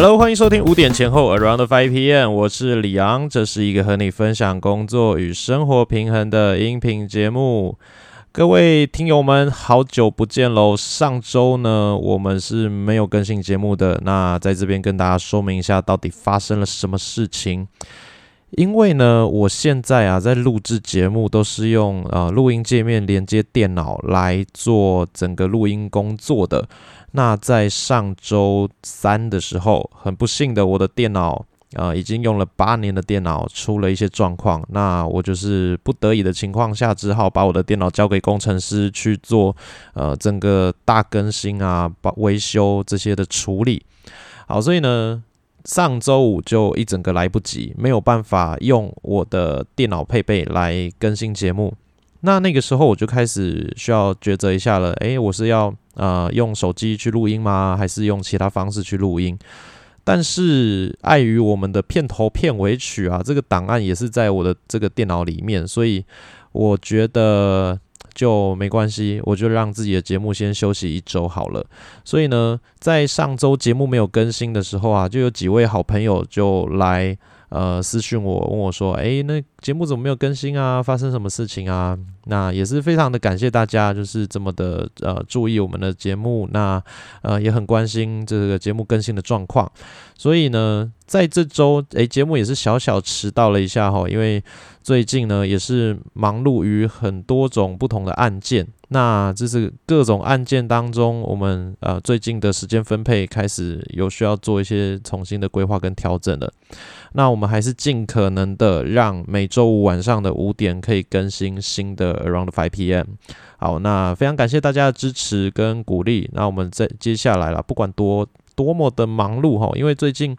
Hello，欢迎收听五点前后 Around Five PM，我是李昂，这是一个和你分享工作与生活平衡的音频节目。各位听友们，好久不见喽！上周呢，我们是没有更新节目的。那在这边跟大家说明一下，到底发生了什么事情？因为呢，我现在啊，在录制节目都是用呃录音界面连接电脑来做整个录音工作的。那在上周三的时候，很不幸的，我的电脑啊，已经用了八年的电脑出了一些状况。那我就是不得已的情况下，只好把我的电脑交给工程师去做，呃，整个大更新啊、把维修这些的处理。好，所以呢，上周五就一整个来不及，没有办法用我的电脑配备来更新节目。那那个时候我就开始需要抉择一下了，诶，我是要呃用手机去录音吗？还是用其他方式去录音？但是碍于我们的片头片尾曲啊，这个档案也是在我的这个电脑里面，所以我觉得就没关系，我就让自己的节目先休息一周好了。所以呢，在上周节目没有更新的时候啊，就有几位好朋友就来。呃，私讯我问我说：“哎，那节目怎么没有更新啊？发生什么事情啊？”那也是非常的感谢大家，就是这么的呃注意我们的节目，那呃也很关心这个节目更新的状况。所以呢，在这周诶，节目也是小小迟到了一下哈，因为最近呢也是忙碌于很多种不同的案件。那这是各种案件当中，我们呃最近的时间分配开始有需要做一些重新的规划跟调整了。那我们还是尽可能的让每周五晚上的五点可以更新新的 Around Five PM。好，那非常感谢大家的支持跟鼓励。那我们在接下来了，不管多多么的忙碌哈，因为最近。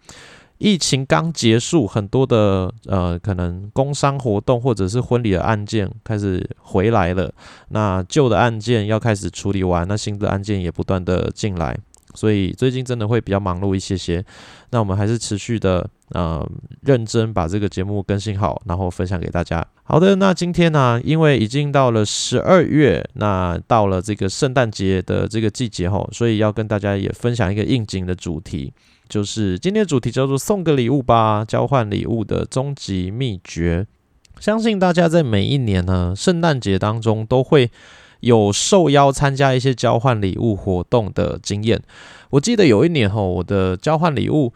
疫情刚结束，很多的呃，可能工商活动或者是婚礼的案件开始回来了。那旧的案件要开始处理完，那新的案件也不断的进来，所以最近真的会比较忙碌一些些。那我们还是持续的呃认真把这个节目更新好，然后分享给大家。好的，那今天呢，因为已经到了十二月，那到了这个圣诞节的这个季节吼，所以要跟大家也分享一个应景的主题。就是今天的主题叫做“送个礼物吧”，交换礼物的终极秘诀。相信大家在每一年呢圣诞节当中都会有受邀参加一些交换礼物活动的经验。我记得有一年哈，我的交换礼物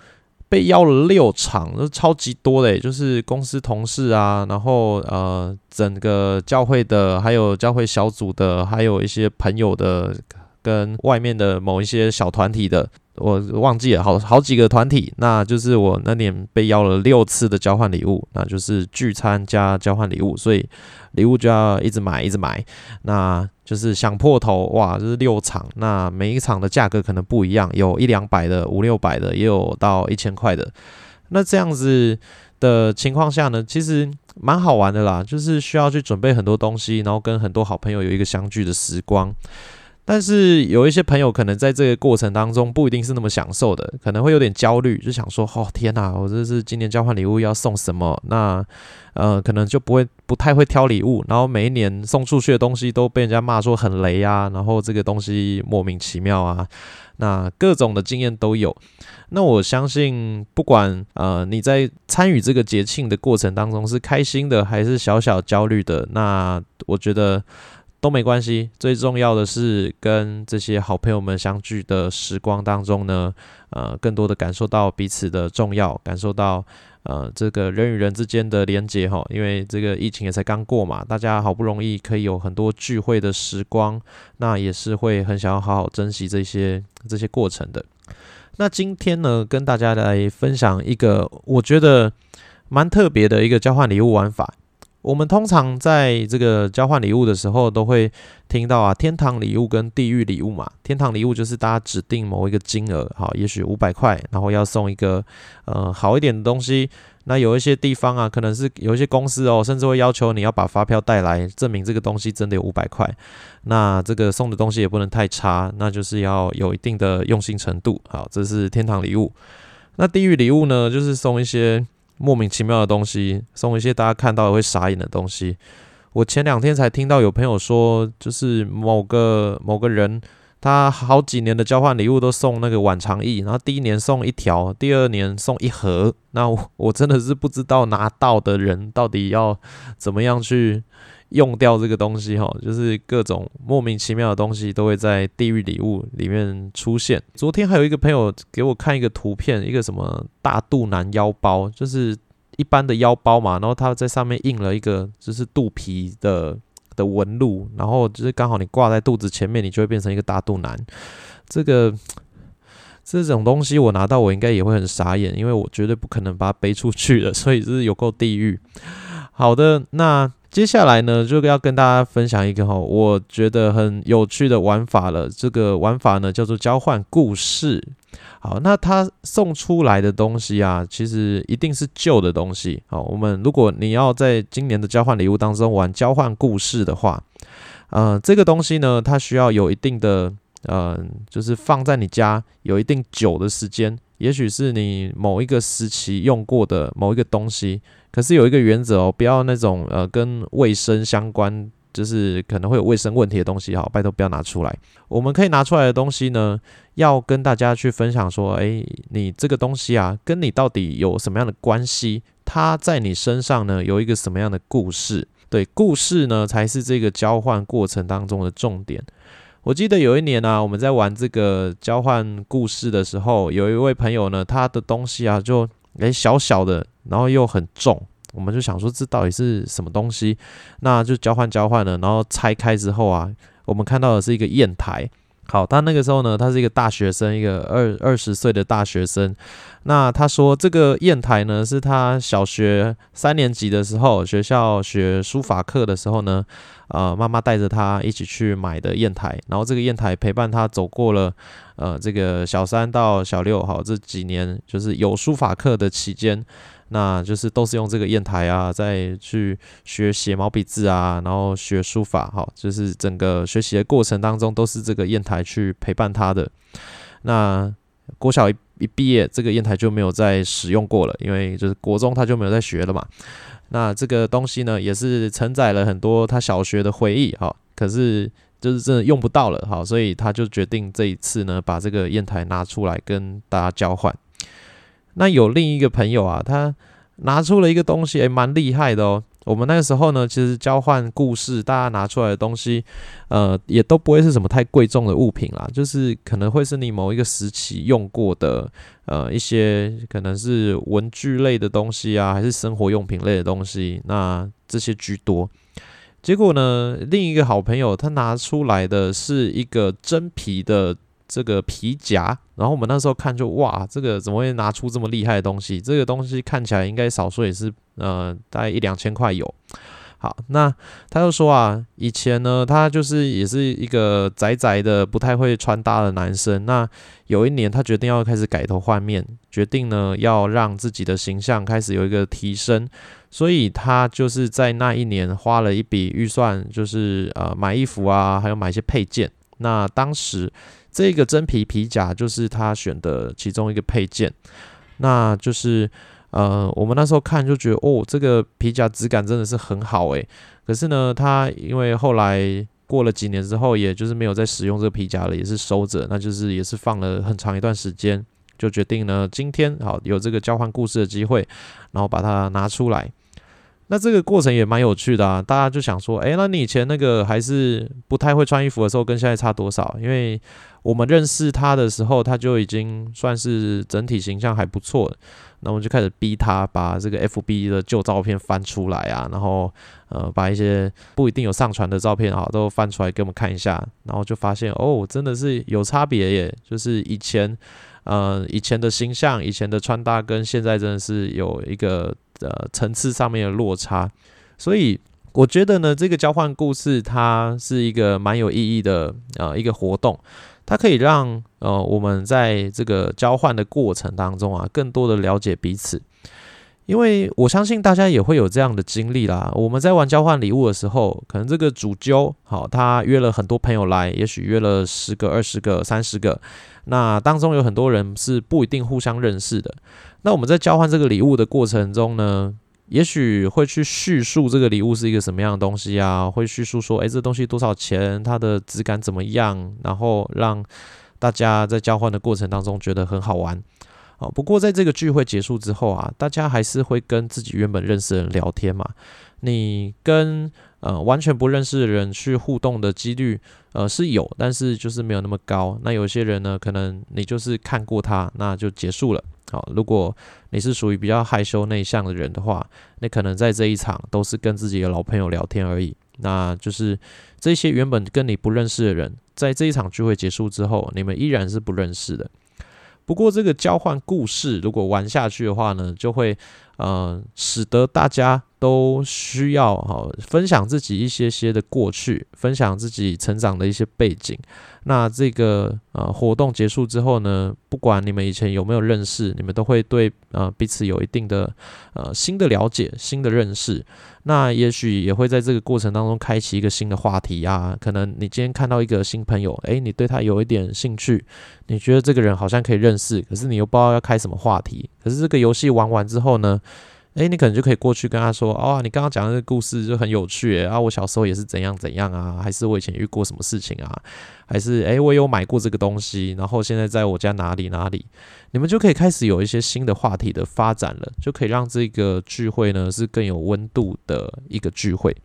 被邀了六场，都超级多的，就是公司同事啊，然后呃整个教会的，还有教会小组的，还有一些朋友的，跟外面的某一些小团体的。我忘记了，好好几个团体，那就是我那年被邀了六次的交换礼物，那就是聚餐加交换礼物，所以礼物就要一直买，一直买，那就是想破头哇，就是六场，那每一场的价格可能不一样，有一两百的，五六百的，也有到一千块的。那这样子的情况下呢，其实蛮好玩的啦，就是需要去准备很多东西，然后跟很多好朋友有一个相聚的时光。但是有一些朋友可能在这个过程当中不一定是那么享受的，可能会有点焦虑，就想说：哦天哪，我这是今年交换礼物要送什么？那呃，可能就不会不太会挑礼物，然后每一年送出去的东西都被人家骂说很雷啊，然后这个东西莫名其妙啊，那各种的经验都有。那我相信，不管呃你在参与这个节庆的过程当中是开心的还是小小焦虑的，那我觉得。都没关系，最重要的是跟这些好朋友们相聚的时光当中呢，呃，更多的感受到彼此的重要，感受到呃这个人与人之间的连接哈。因为这个疫情也才刚过嘛，大家好不容易可以有很多聚会的时光，那也是会很想要好好珍惜这些这些过程的。那今天呢，跟大家来分享一个我觉得蛮特别的一个交换礼物玩法。我们通常在这个交换礼物的时候，都会听到啊，天堂礼物跟地狱礼物嘛。天堂礼物就是大家指定某一个金额，好，也许五百块，然后要送一个呃好一点的东西。那有一些地方啊，可能是有一些公司哦，甚至会要求你要把发票带来，证明这个东西真的有五百块。那这个送的东西也不能太差，那就是要有一定的用心程度。好，这是天堂礼物。那地狱礼物呢，就是送一些。莫名其妙的东西，送一些大家看到会傻眼的东西。我前两天才听到有朋友说，就是某个某个人他好几年的交换礼物都送那个晚长翼，然后第一年送一条，第二年送一盒。那我我真的是不知道拿到的人到底要怎么样去用掉这个东西哈，就是各种莫名其妙的东西都会在地狱礼物里面出现。昨天还有一个朋友给我看一个图片，一个什么大肚腩腰包，就是一般的腰包嘛，然后他在上面印了一个就是肚皮的。的纹路，然后就是刚好你挂在肚子前面，你就会变成一个大肚腩。这个这种东西我拿到，我应该也会很傻眼，因为我绝对不可能把它背出去的，所以就是有够地狱。好的，那。接下来呢，就要跟大家分享一个哈，我觉得很有趣的玩法了。这个玩法呢，叫做交换故事。好，那他送出来的东西啊，其实一定是旧的东西。好，我们如果你要在今年的交换礼物当中玩交换故事的话，呃，这个东西呢，它需要有一定的，呃，就是放在你家有一定久的时间，也许是你某一个时期用过的某一个东西。可是有一个原则哦，不要那种呃跟卫生相关，就是可能会有卫生问题的东西，好，拜托不要拿出来。我们可以拿出来的东西呢，要跟大家去分享说，诶，你这个东西啊，跟你到底有什么样的关系？它在你身上呢，有一个什么样的故事？对，故事呢，才是这个交换过程当中的重点。我记得有一年呢，我们在玩这个交换故事的时候，有一位朋友呢，他的东西啊，就诶小小的。然后又很重，我们就想说这到底是什么东西？那就交换交换了。然后拆开之后啊，我们看到的是一个砚台。好，他那个时候呢，他是一个大学生，一个二二十岁的大学生。那他说这个砚台呢，是他小学三年级的时候，学校学书法课的时候呢，呃，妈妈带着他一起去买的砚台。然后这个砚台陪伴他走过了呃这个小三到小六，好这几年就是有书法课的期间。那就是都是用这个砚台啊，再去学写毛笔字啊，然后学书法，哈，就是整个学习的过程当中都是这个砚台去陪伴他的。那国小一一毕业，这个砚台就没有再使用过了，因为就是国中他就没有再学了嘛。那这个东西呢，也是承载了很多他小学的回忆，哈，可是就是真的用不到了，哈，所以他就决定这一次呢，把这个砚台拿出来跟大家交换。那有另一个朋友啊，他拿出了一个东西，诶，蛮厉害的哦。我们那个时候呢，其实交换故事，大家拿出来的东西，呃，也都不会是什么太贵重的物品啦，就是可能会是你某一个时期用过的，呃，一些可能是文具类的东西啊，还是生活用品类的东西，那这些居多。结果呢，另一个好朋友他拿出来的是一个真皮的。这个皮夹，然后我们那时候看就哇，这个怎么会拿出这么厉害的东西？这个东西看起来应该少说也是呃，大概一两千块有。好，那他就说啊，以前呢，他就是也是一个宅宅的，不太会穿搭的男生。那有一年，他决定要开始改头换面，决定呢要让自己的形象开始有一个提升，所以他就是在那一年花了一笔预算，就是呃买衣服啊，还有买一些配件。那当时。这个真皮皮夹就是他选的其中一个配件，那就是呃，我们那时候看就觉得哦，这个皮夹质感真的是很好诶。可是呢，他因为后来过了几年之后，也就是没有再使用这个皮夹了，也是收着，那就是也是放了很长一段时间，就决定呢，今天好有这个交换故事的机会，然后把它拿出来。那这个过程也蛮有趣的啊，大家就想说，诶，那你以前那个还是不太会穿衣服的时候，跟现在差多少？因为我们认识他的时候，他就已经算是整体形象还不错。那我们就开始逼他把这个 FB 的旧照片翻出来啊，然后呃把一些不一定有上传的照片啊都翻出来给我们看一下，然后就发现哦，真的是有差别耶，就是以前呃以前的形象、以前的穿搭跟现在真的是有一个。的层次上面的落差，所以我觉得呢，这个交换故事它是一个蛮有意义的呃一个活动，它可以让呃我们在这个交换的过程当中啊，更多的了解彼此，因为我相信大家也会有这样的经历啦。我们在玩交换礼物的时候，可能这个主揪好，他约了很多朋友来，也许约了十个、二十个、三十个，那当中有很多人是不一定互相认识的。那我们在交换这个礼物的过程中呢，也许会去叙述这个礼物是一个什么样的东西啊，会叙述说，诶，这东西多少钱，它的质感怎么样，然后让大家在交换的过程当中觉得很好玩。哦，不过在这个聚会结束之后啊，大家还是会跟自己原本认识的人聊天嘛。你跟呃完全不认识的人去互动的几率，呃是有，但是就是没有那么高。那有些人呢，可能你就是看过他，那就结束了。好，如果你是属于比较害羞内向的人的话，那可能在这一场都是跟自己的老朋友聊天而已。那就是这些原本跟你不认识的人，在这一场聚会结束之后，你们依然是不认识的。不过，这个交换故事如果玩下去的话呢，就会呃使得大家都需要哈分享自己一些些的过去，分享自己成长的一些背景。那这个呃活动结束之后呢，不管你们以前有没有认识，你们都会对呃彼此有一定的呃新的了解、新的认识。那也许也会在这个过程当中开启一个新的话题啊。可能你今天看到一个新朋友，诶，你对他有一点兴趣，你觉得这个人好像可以认识，可是你又不知道要开什么话题。可是这个游戏玩完之后呢？诶，你可能就可以过去跟他说：“哦，你刚刚讲的这个故事就很有趣，啊，我小时候也是怎样怎样啊，还是我以前遇过什么事情啊，还是诶，我有买过这个东西，然后现在在我家哪里哪里，你们就可以开始有一些新的话题的发展了，就可以让这个聚会呢是更有温度的一个聚会。”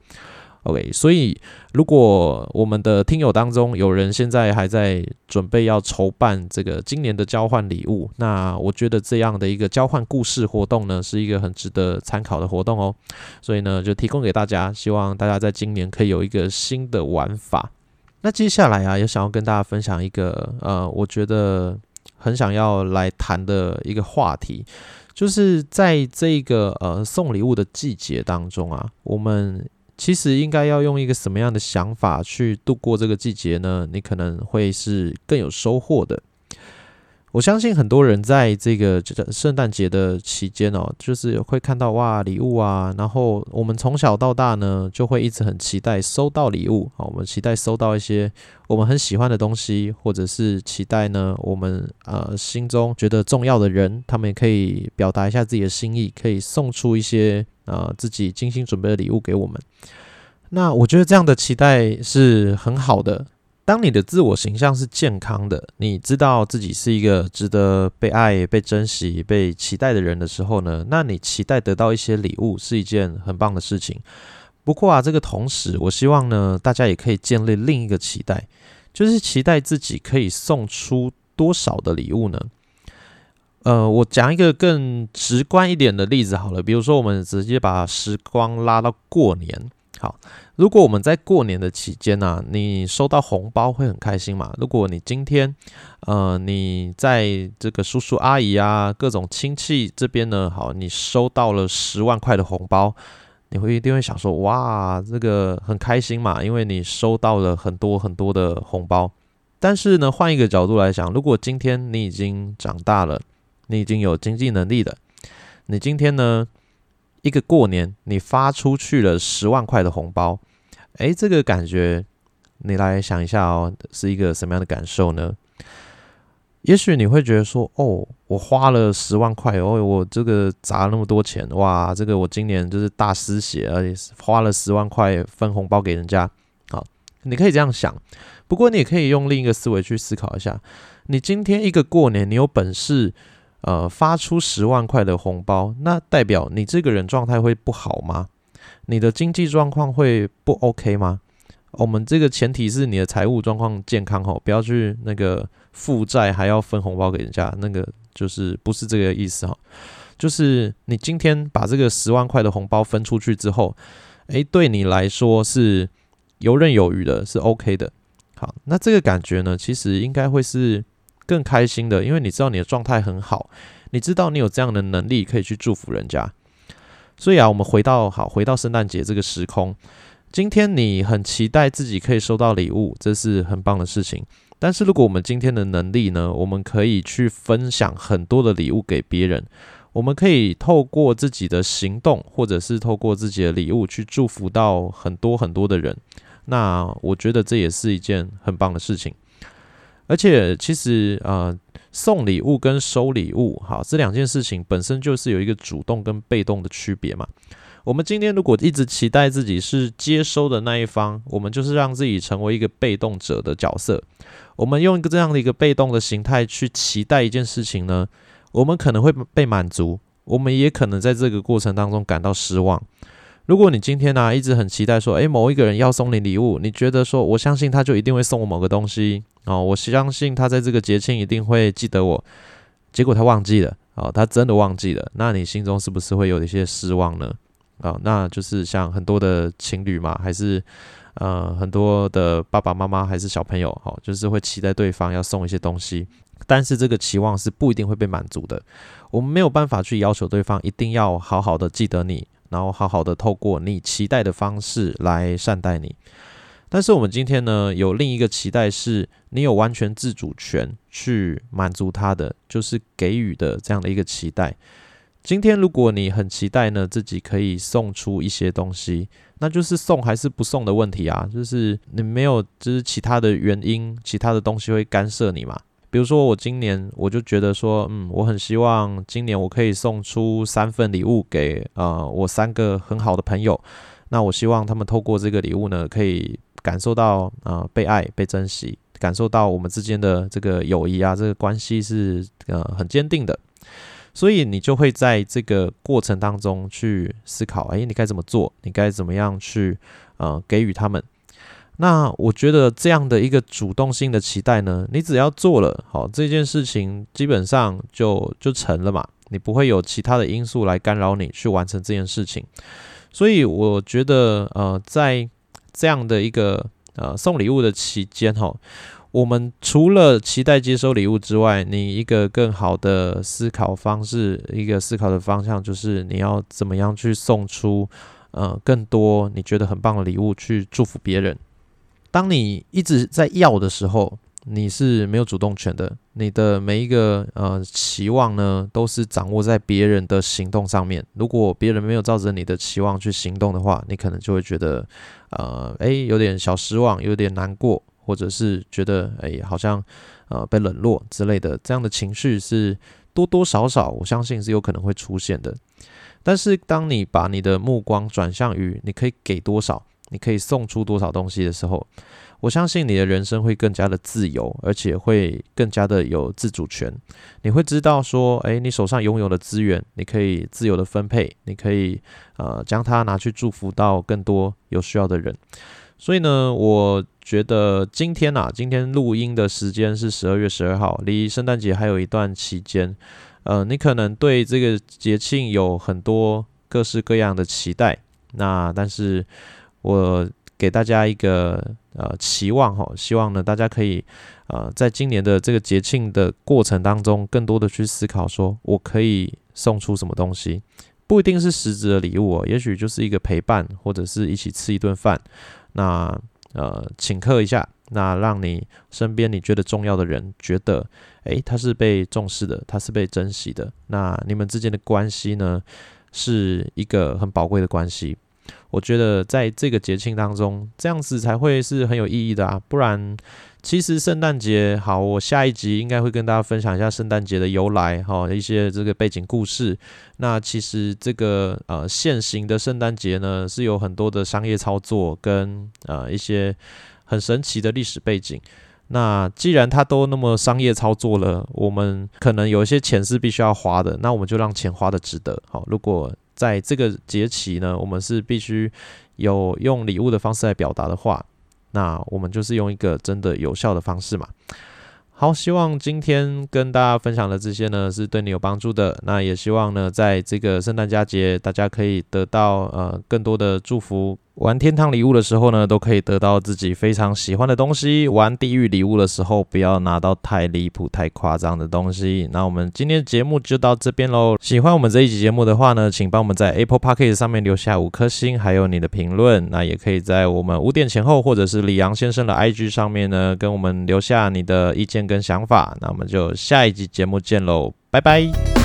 OK，所以如果我们的听友当中有人现在还在准备要筹办这个今年的交换礼物，那我觉得这样的一个交换故事活动呢，是一个很值得参考的活动哦。所以呢，就提供给大家，希望大家在今年可以有一个新的玩法。那接下来啊，也想要跟大家分享一个呃，我觉得很想要来谈的一个话题，就是在这个呃送礼物的季节当中啊，我们。其实应该要用一个什么样的想法去度过这个季节呢？你可能会是更有收获的。我相信很多人在这个圣诞节的期间哦，就是会看到哇礼物啊，然后我们从小到大呢，就会一直很期待收到礼物啊，我们期待收到一些我们很喜欢的东西，或者是期待呢，我们呃心中觉得重要的人，他们也可以表达一下自己的心意，可以送出一些呃自己精心准备的礼物给我们。那我觉得这样的期待是很好的。当你的自我形象是健康的，你知道自己是一个值得被爱、被珍惜、被期待的人的时候呢，那你期待得到一些礼物是一件很棒的事情。不过啊，这个同时，我希望呢，大家也可以建立另一个期待，就是期待自己可以送出多少的礼物呢？呃，我讲一个更直观一点的例子好了，比如说，我们直接把时光拉到过年。好，如果我们在过年的期间呢，你收到红包会很开心嘛？如果你今天，呃，你在这个叔叔阿姨啊，各种亲戚这边呢，好，你收到了十万块的红包，你会一定会想说，哇，这个很开心嘛，因为你收到了很多很多的红包。但是呢，换一个角度来讲，如果今天你已经长大了，你已经有经济能力了，你今天呢？一个过年，你发出去了十万块的红包，诶，这个感觉，你来想一下哦，是一个什么样的感受呢？也许你会觉得说，哦，我花了十万块，哦，我这个砸了那么多钱，哇，这个我今年就是大失血，而且花了十万块分红包给人家，好，你可以这样想。不过你也可以用另一个思维去思考一下，你今天一个过年，你有本事。呃，发出十万块的红包，那代表你这个人状态会不好吗？你的经济状况会不 OK 吗？我们这个前提是你的财务状况健康哦，不要去那个负债还要分红包给人家，那个就是不是这个意思哈。就是你今天把这个十万块的红包分出去之后，诶，对你来说是游刃有余的，是 OK 的。好，那这个感觉呢，其实应该会是。更开心的，因为你知道你的状态很好，你知道你有这样的能力可以去祝福人家。所以啊，我们回到好，回到圣诞节这个时空，今天你很期待自己可以收到礼物，这是很棒的事情。但是如果我们今天的能力呢，我们可以去分享很多的礼物给别人，我们可以透过自己的行动，或者是透过自己的礼物去祝福到很多很多的人。那我觉得这也是一件很棒的事情。而且其实呃，送礼物跟收礼物，好，这两件事情本身就是有一个主动跟被动的区别嘛。我们今天如果一直期待自己是接收的那一方，我们就是让自己成为一个被动者的角色。我们用一个这样的一个被动的形态去期待一件事情呢，我们可能会被满足，我们也可能在这个过程当中感到失望。如果你今天呢一直很期待说，诶，某一个人要送你礼物，你觉得说，我相信他就一定会送我某个东西哦，我相信他在这个节庆一定会记得我，结果他忘记了哦，他真的忘记了，那你心中是不是会有一些失望呢？啊，那就是像很多的情侣嘛，还是呃很多的爸爸妈妈，还是小朋友，哦，就是会期待对方要送一些东西，但是这个期望是不一定会被满足的。我们没有办法去要求对方一定要好好的记得你，然后好好的透过你期待的方式来善待你。但是我们今天呢，有另一个期待，是你有完全自主权去满足他的，就是给予的这样的一个期待。今天如果你很期待呢，自己可以送出一些东西，那就是送还是不送的问题啊。就是你没有，就是其他的原因，其他的东西会干涉你嘛。比如说我今年我就觉得说，嗯，我很希望今年我可以送出三份礼物给呃我三个很好的朋友。那我希望他们透过这个礼物呢，可以感受到呃被爱、被珍惜，感受到我们之间的这个友谊啊，这个关系是呃很坚定的。所以你就会在这个过程当中去思考，哎，你该怎么做？你该怎么样去呃给予他们？那我觉得这样的一个主动性的期待呢，你只要做了，好这件事情基本上就就成了嘛，你不会有其他的因素来干扰你去完成这件事情。所以我觉得呃，在这样的一个呃送礼物的期间哈。我们除了期待接收礼物之外，你一个更好的思考方式，一个思考的方向，就是你要怎么样去送出呃更多你觉得很棒的礼物去祝福别人。当你一直在要的时候，你是没有主动权的。你的每一个呃期望呢，都是掌握在别人的行动上面。如果别人没有照着你的期望去行动的话，你可能就会觉得呃诶有点小失望，有点难过。或者是觉得哎，好像呃被冷落之类的，这样的情绪是多多少少，我相信是有可能会出现的。但是当你把你的目光转向于你可以给多少，你可以送出多少东西的时候，我相信你的人生会更加的自由，而且会更加的有自主权。你会知道说，哎，你手上拥有的资源，你可以自由的分配，你可以呃将它拿去祝福到更多有需要的人。所以呢，我觉得今天呐，今天录音的时间是十二月十二号，离圣诞节还有一段期间。呃，你可能对这个节庆有很多各式各样的期待。那但是我给大家一个呃期望哈，希望呢大家可以呃在今年的这个节庆的过程当中，更多的去思考，说我可以送出什么东西，不一定是实质的礼物哦，也许就是一个陪伴，或者是一起吃一顿饭。那呃，请客一下，那让你身边你觉得重要的人觉得，诶，他是被重视的，他是被珍惜的。那你们之间的关系呢，是一个很宝贵的关系。我觉得在这个节庆当中，这样子才会是很有意义的啊！不然，其实圣诞节好，我下一集应该会跟大家分享一下圣诞节的由来，哈，一些这个背景故事。那其实这个呃现行的圣诞节呢，是有很多的商业操作跟呃一些很神奇的历史背景。那既然它都那么商业操作了，我们可能有一些钱是必须要花的，那我们就让钱花的值得。好，如果在这个节期呢，我们是必须有用礼物的方式来表达的话，那我们就是用一个真的有效的方式嘛。好，希望今天跟大家分享的这些呢，是对你有帮助的。那也希望呢，在这个圣诞佳节，大家可以得到呃更多的祝福。玩天堂礼物的时候呢，都可以得到自己非常喜欢的东西；玩地狱礼物的时候，不要拿到太离谱、太夸张的东西。那我们今天的节目就到这边喽。喜欢我们这一集节目的话呢，请帮我们在 Apple Podcast 上面留下五颗星，还有你的评论。那也可以在我们五点前后，或者是李阳先生的 IG 上面呢，跟我们留下你的意见跟想法。那我们就下一集节目见喽，拜拜。